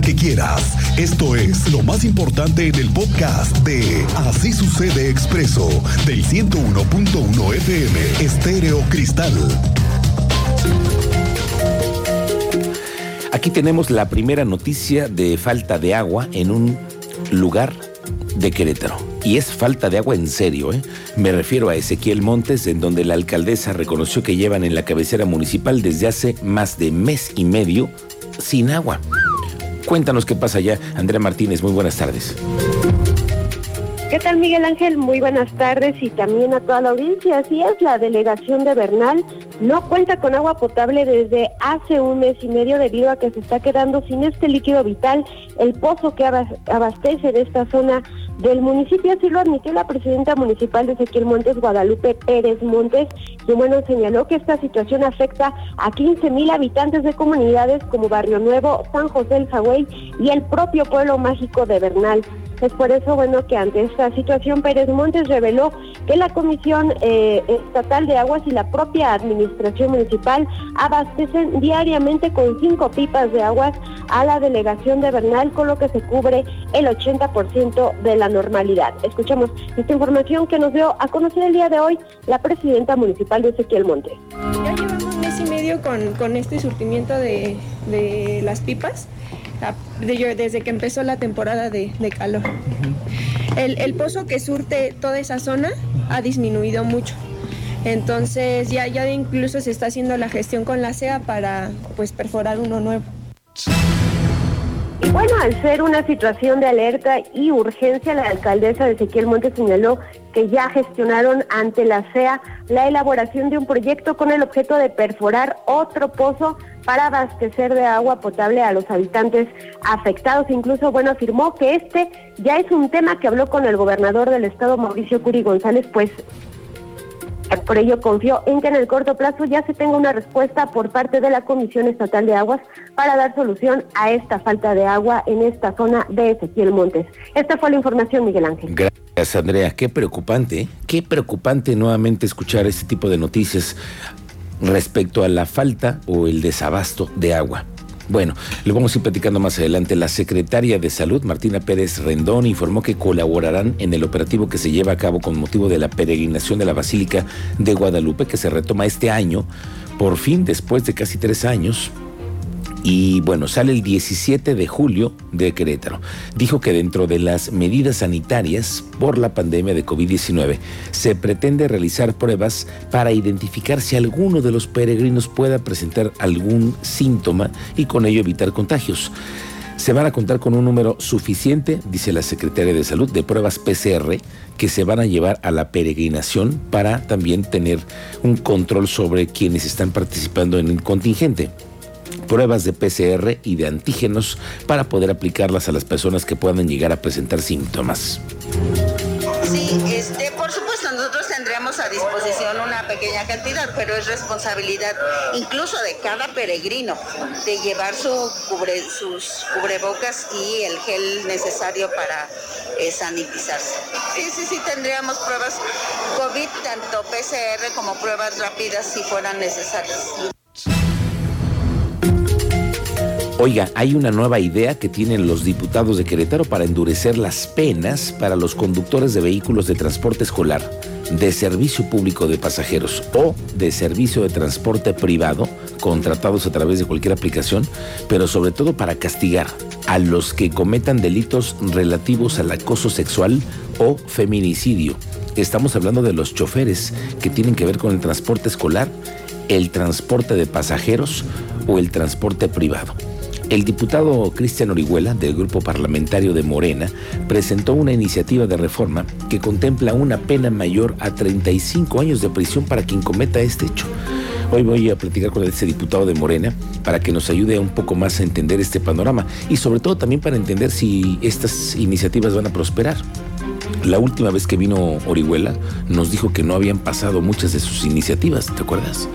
que quieras. Esto es lo más importante en el podcast de Así sucede expreso del 101.1 FM Estéreo Cristal. Aquí tenemos la primera noticia de falta de agua en un lugar de Querétaro. Y es falta de agua en serio, ¿eh? Me refiero a Ezequiel Montes, en donde la alcaldesa reconoció que llevan en la cabecera municipal desde hace más de mes y medio sin agua. Cuéntanos qué pasa allá. Andrea Martínez, muy buenas tardes. ¿Qué tal Miguel Ángel? Muy buenas tardes y también a toda la audiencia. Así es, la delegación de Bernal no cuenta con agua potable desde hace un mes y medio debido a que se está quedando sin este líquido vital. El pozo que abastece de esta zona del municipio, así lo admitió la presidenta municipal de Ezequiel Montes, Guadalupe Pérez Montes, y bueno, señaló que esta situación afecta a 15 mil habitantes de comunidades como Barrio Nuevo, San José del Jagüey y el propio pueblo mágico de Bernal. Es por eso, bueno, que ante esta situación Pérez Montes reveló que la Comisión eh, Estatal de Aguas y la propia Administración Municipal abastecen diariamente con cinco pipas de aguas a la delegación de Bernal, con lo que se cubre el 80% de la normalidad. Escuchemos esta información que nos dio a conocer el día de hoy la presidenta municipal de Ezequiel Montes. Ya llevamos mes y medio con, con este surtimiento de, de las pipas desde que empezó la temporada de, calor. el, pozo que surte toda esa zona ha disminuido mucho. Entonces ya, ya incluso se está haciendo la gestión con la CEA para pues perforar uno nuevo. Bueno, al ser una situación de alerta y urgencia, la alcaldesa de Ezequiel Montes señaló que ya gestionaron ante la CEA la elaboración de un proyecto con el objeto de perforar otro pozo para abastecer de agua potable a los habitantes afectados. Incluso, bueno, afirmó que este ya es un tema que habló con el gobernador del estado, Mauricio Curi González, pues por ello confío en que en el corto plazo ya se tenga una respuesta por parte de la Comisión Estatal de Aguas para dar solución a esta falta de agua en esta zona de Ezequiel Montes. Esta fue la información, Miguel Ángel. Gracias, Andrea. Qué preocupante, qué preocupante nuevamente escuchar este tipo de noticias respecto a la falta o el desabasto de agua. Bueno, lo vamos a ir platicando más adelante. La secretaria de Salud, Martina Pérez Rendón, informó que colaborarán en el operativo que se lleva a cabo con motivo de la peregrinación de la Basílica de Guadalupe, que se retoma este año, por fin después de casi tres años, y bueno, sale el 17 de julio de Querétaro. Dijo que dentro de las medidas sanitarias por la pandemia de COVID-19 se pretende realizar pruebas para identificar si alguno de los peregrinos pueda presentar algún síntoma y con ello evitar contagios. Se van a contar con un número suficiente, dice la Secretaria de Salud, de pruebas PCR que se van a llevar a la peregrinación para también tener un control sobre quienes están participando en el contingente pruebas de PCR y de antígenos para poder aplicarlas a las personas que puedan llegar a presentar síntomas. Sí, este, por supuesto, nosotros tendríamos a disposición una pequeña cantidad, pero es responsabilidad incluso de cada peregrino de llevar su cubre, sus cubrebocas y el gel necesario para eh, sanitizarse. Sí, sí, sí, tendríamos pruebas COVID, tanto PCR como pruebas rápidas si fueran necesarias. Oiga, hay una nueva idea que tienen los diputados de Querétaro para endurecer las penas para los conductores de vehículos de transporte escolar, de servicio público de pasajeros o de servicio de transporte privado, contratados a través de cualquier aplicación, pero sobre todo para castigar a los que cometan delitos relativos al acoso sexual o feminicidio. Estamos hablando de los choferes que tienen que ver con el transporte escolar, el transporte de pasajeros o el transporte privado. El diputado Cristian Orihuela, del grupo parlamentario de Morena, presentó una iniciativa de reforma que contempla una pena mayor a 35 años de prisión para quien cometa este hecho. Hoy voy a platicar con este diputado de Morena para que nos ayude un poco más a entender este panorama y sobre todo también para entender si estas iniciativas van a prosperar. La última vez que vino Orihuela nos dijo que no habían pasado muchas de sus iniciativas, ¿te acuerdas?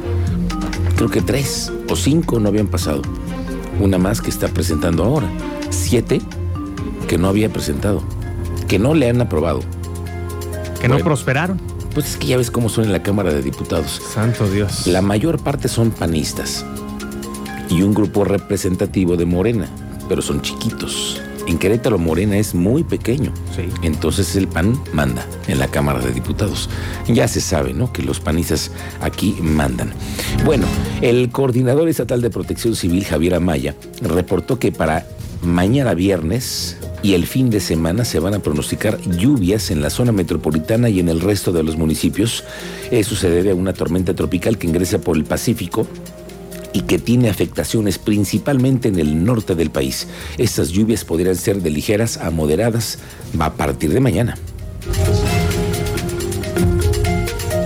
Creo que tres o cinco no habían pasado una más que está presentando ahora. Siete que no había presentado, que no le han aprobado. Que no prosperaron. Pues es que ya ves cómo son en la Cámara de Diputados. Santo Dios. La mayor parte son panistas y un grupo representativo de Morena, pero son chiquitos. En Querétaro Morena es muy pequeño. Entonces el PAN manda en la Cámara de Diputados. Ya se sabe, ¿no? Que los panistas aquí mandan. Bueno, el coordinador estatal de protección civil, Javier Amaya, reportó que para mañana viernes y el fin de semana se van a pronosticar lluvias en la zona metropolitana y en el resto de los municipios. Eso se debe a una tormenta tropical que ingresa por el Pacífico y que tiene afectaciones principalmente en el norte del país. Estas lluvias podrían ser de ligeras a moderadas a partir de mañana.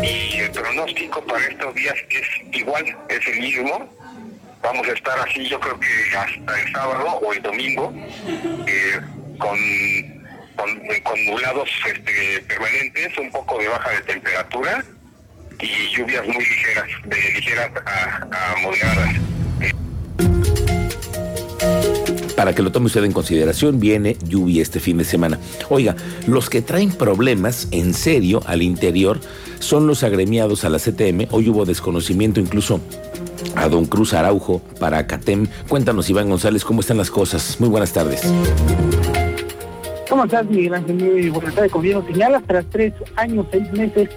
Y el pronóstico para estos días es igual, es el mismo. Vamos a estar así, yo creo que hasta el sábado o el domingo, eh, con, con, nublados este, permanentes, un poco de baja de temperatura y lluvias muy ligeras, de ligeras a, moderadas. Para que lo tome usted en consideración, viene lluvia este fin de semana. Oiga, los que traen problemas en serio al interior son los agremiados a la CTM. Hoy hubo desconocimiento incluso a don Cruz Araujo para CATEM. Cuéntanos, Iván González, cómo están las cosas. Muy buenas tardes. ¿Cómo estás, Miguel Ángel? Muy buenas tardes. Como bien señalas, tras tres años, seis meses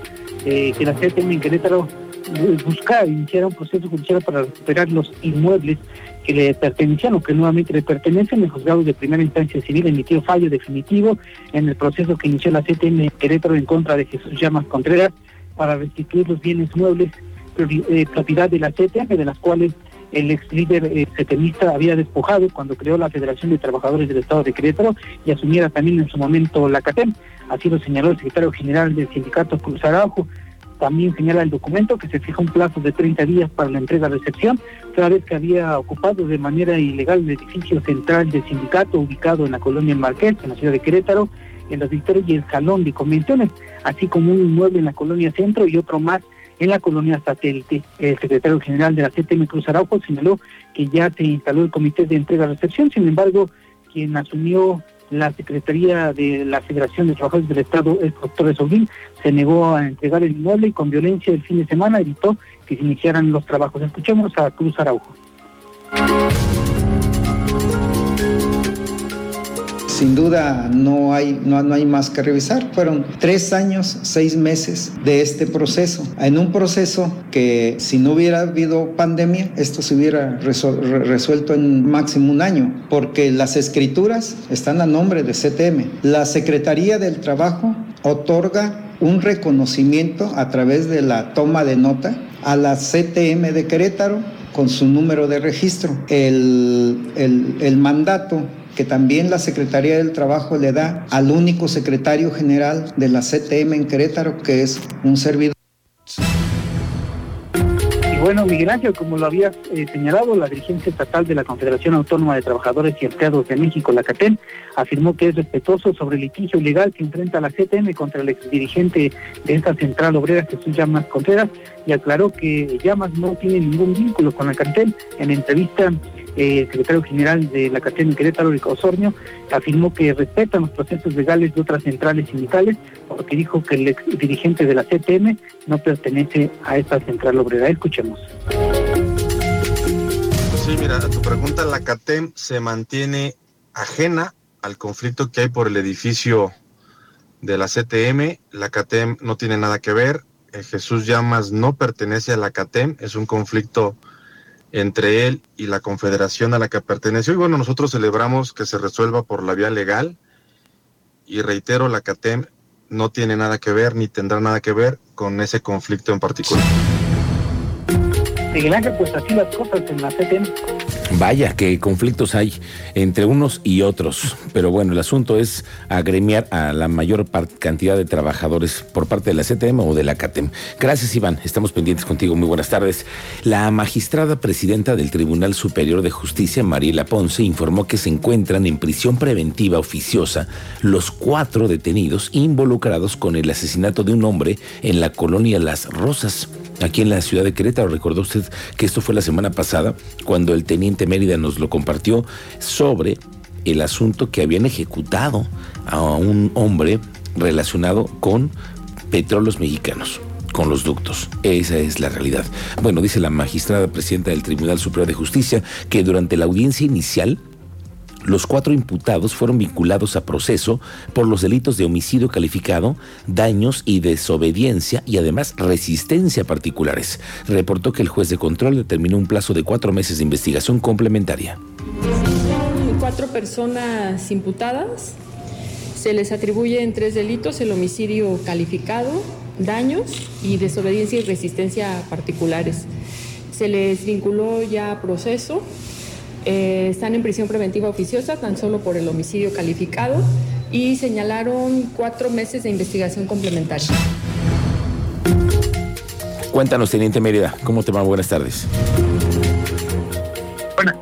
eh, que la CTM en Querétaro eh, buscar iniciar un proceso judicial para recuperar los inmuebles que le pertenecían o que nuevamente le pertenecen. El juzgado de primera instancia civil emitió fallo definitivo en el proceso que inició la CTM en Querétaro en contra de Jesús Llamas Contreras para restituir los bienes muebles eh, propiedad de la CTM, de las cuales el ex líder eh, había despojado cuando creó la Federación de Trabajadores del Estado de Querétaro y asumiera también en su momento la CATEM. Así lo señaló el secretario general del sindicato Cruz Araujo. También señala el documento que se fija un plazo de 30 días para la entrega-recepción, toda vez que había ocupado de manera ilegal el edificio central del sindicato ubicado en la colonia Marqués, en la ciudad de Querétaro, en los Victorias y el Salón de Convenciones, así como un inmueble en la colonia Centro y otro más en la colonia satélite. El secretario general de la CTM Cruz Araujo señaló que ya se instaló el comité de entrega-recepción, sin embargo, quien asumió la Secretaría de la Federación de Trabajadores del Estado, el doctor Soguín, se negó a entregar el inmueble y con violencia el fin de semana evitó que se iniciaran los trabajos. Escuchemos a Cruz Araujo. Sin duda no hay, no, no hay más que revisar. Fueron tres años, seis meses de este proceso. En un proceso que si no hubiera habido pandemia, esto se hubiera resuelto en máximo un año, porque las escrituras están a nombre de CTM. La Secretaría del Trabajo otorga un reconocimiento a través de la toma de nota a la CTM de Querétaro con su número de registro. El, el, el mandato que también la Secretaría del Trabajo le da al único secretario general de la CTM en Querétaro, que es un servidor. Y bueno, Miguel Ángel, como lo había eh, señalado, la dirigencia estatal de la Confederación Autónoma de Trabajadores y Empleados de México, la CATEM, afirmó que es respetuoso sobre el litigio ilegal que enfrenta la CTM contra el exdirigente de esta central obrera, Jesús Llamas Contreras, y aclaró que Llamas no tiene ningún vínculo con la CATEM. En entrevista el secretario general de la CATEM en Querétaro, Osornio, afirmó que respetan los procesos legales de otras centrales sindicales, porque dijo que el ex dirigente de la CTM no pertenece a esta central obrera. Escuchemos. Sí, mira, a tu pregunta, la CATEM se mantiene ajena al conflicto que hay por el edificio de la CTM. La CATEM no tiene nada que ver. Jesús Llamas no pertenece a la CATEM. Es un conflicto entre él y la confederación a la que perteneció. Y bueno, nosotros celebramos que se resuelva por la vía legal y reitero, la CATEM no tiene nada que ver ni tendrá nada que ver con ese conflicto en particular. Miguel Ángel, pues así las cosas en la CTM. Vaya, qué conflictos hay entre unos y otros. Pero bueno, el asunto es agremiar a la mayor cantidad de trabajadores por parte de la CTM o de la CATEM. Gracias, Iván. Estamos pendientes contigo. Muy buenas tardes. La magistrada presidenta del Tribunal Superior de Justicia, Mariela Ponce, informó que se encuentran en prisión preventiva oficiosa los cuatro detenidos involucrados con el asesinato de un hombre en la colonia Las Rosas aquí en la ciudad de Querétaro. Recordó usted que esto fue la semana pasada cuando el teniente Mérida nos lo compartió sobre el asunto que habían ejecutado a un hombre relacionado con petróleos mexicanos con los ductos. Esa es la realidad. Bueno, dice la magistrada presidenta del Tribunal Superior de Justicia que durante la audiencia inicial Los cuatro imputados fueron vinculados a proceso por los delitos de homicidio calificado, daños y desobediencia y además resistencia particulares. Reportó que el juez de control determinó un plazo de cuatro meses de investigación complementaria. Son cuatro personas imputadas. Se les atribuye en tres delitos el homicidio calificado, daños y desobediencia y resistencia particulares. Se les vinculó ya a proceso eh, están en prisión preventiva oficiosa tan solo por el homicidio calificado y señalaron cuatro meses de investigación complementaria. Cuéntanos, Teniente Mérida, ¿cómo te va? Buenas tardes. Buenas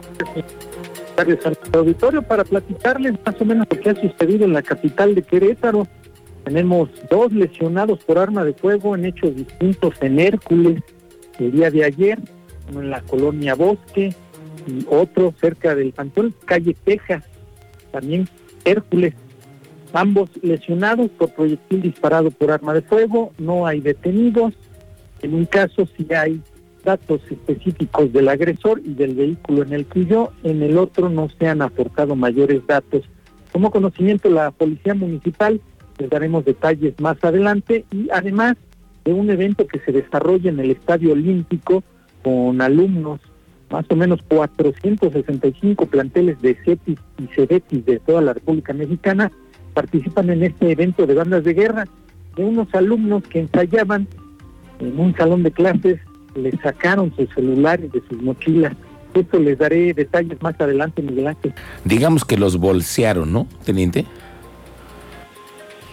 tardes al auditorio para platicarles más o menos lo que ha sucedido en la capital de Querétaro. Tenemos dos lesionados por arma de fuego en hechos distintos en Hércules el día de ayer, uno en la colonia Bosque y otro cerca del Cantón, calle Texas, también Hércules. Ambos lesionados por proyectil disparado por arma de fuego, no hay detenidos. En un caso sí hay datos específicos del agresor y del vehículo en el que huyó, en el otro no se han aportado mayores datos. Como conocimiento la Policía Municipal, les daremos detalles más adelante y además de un evento que se desarrolla en el Estadio Olímpico con alumnos más o menos 465 planteles de CETIS y CEDETIS de toda la República Mexicana participan en este evento de bandas de guerra de unos alumnos que ensayaban en un salón de clases, les sacaron sus celulares de sus mochilas. Esto les daré detalles más adelante, Miguel Ángel. Digamos que los bolsearon, ¿no, teniente?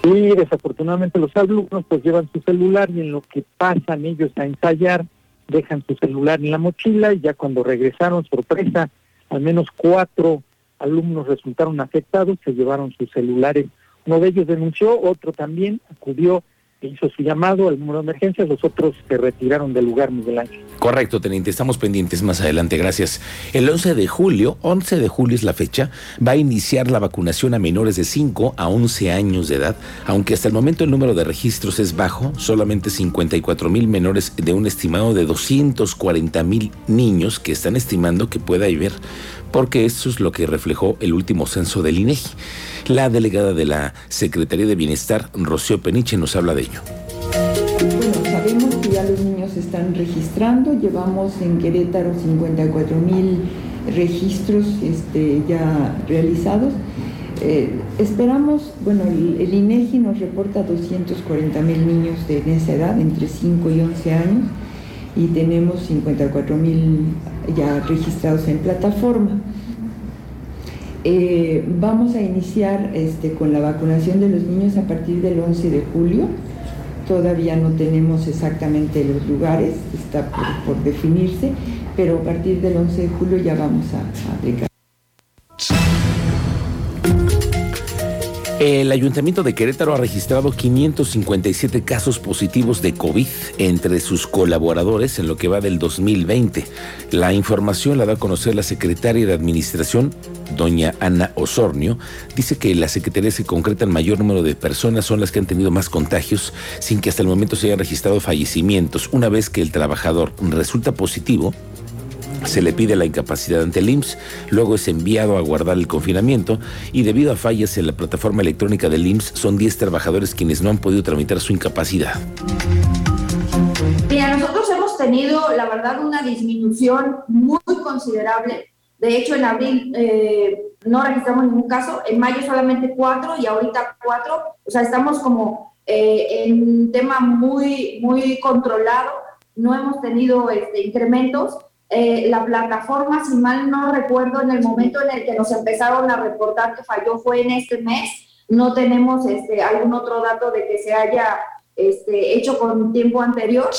Sí, desafortunadamente los alumnos pues llevan su celular y en lo que pasan ellos a ensayar, dejan su celular en la mochila y ya cuando regresaron, sorpresa, al menos cuatro alumnos resultaron afectados, se llevaron sus celulares. Uno de ellos denunció, otro también acudió hizo su llamado al número de emergencias, los otros se retiraron del lugar, Miguel Ángel. Correcto, teniente, estamos pendientes más adelante, gracias. El 11 de julio, 11 de julio es la fecha, va a iniciar la vacunación a menores de 5 a 11 años de edad, aunque hasta el momento el número de registros es bajo, solamente 54 mil menores de un estimado de 240 mil niños que están estimando que pueda haber porque eso es lo que reflejó el último censo del INEGI. La delegada de la Secretaría de Bienestar, Rocío Peniche, nos habla de ello. Bueno, sabemos que ya los niños están registrando, llevamos en Querétaro 54 mil registros este, ya realizados. Eh, esperamos, bueno, el, INEGI nos reporta 240 mil niños de esa edad, entre 5 y 11 años y tenemos 54 mil ya registrados en plataforma. Eh, vamos a iniciar este, con la vacunación de los niños a partir del 11 de julio. Todavía no tenemos exactamente los lugares, está por, definirse, pero a partir del 11 de julio ya vamos a, a aplicar. El Ayuntamiento de Querétaro ha registrado 557 casos positivos de COVID entre sus colaboradores en lo que va del 2020. La información la da a conocer la secretaria de Administración, doña Ana Osornio. Dice que la Secretaría se concreta el mayor número de personas son las que han tenido más contagios sin que hasta el momento se hayan registrado fallecimientos. Una vez que el trabajador resulta positivo, se le pide la incapacidad ante el IMSS, luego es enviado a guardar el confinamiento y debido a fallas en la plataforma electrónica del IMSS son 10 trabajadores quienes no han podido tramitar su incapacidad. Mira, nosotros hemos tenido, la verdad, una disminución muy considerable. De hecho, en abril eh, no registramos ningún caso, en mayo solamente cuatro y ahorita cuatro. O sea, estamos como eh, en un tema muy, muy controlado. No hemos tenido este, incrementos eh, la plataforma, si mal no recuerdo, en el momento en el que nos empezaron a reportar que falló fue en este mes. No tenemos este, algún otro dato de que se haya este, hecho con tiempo anterior.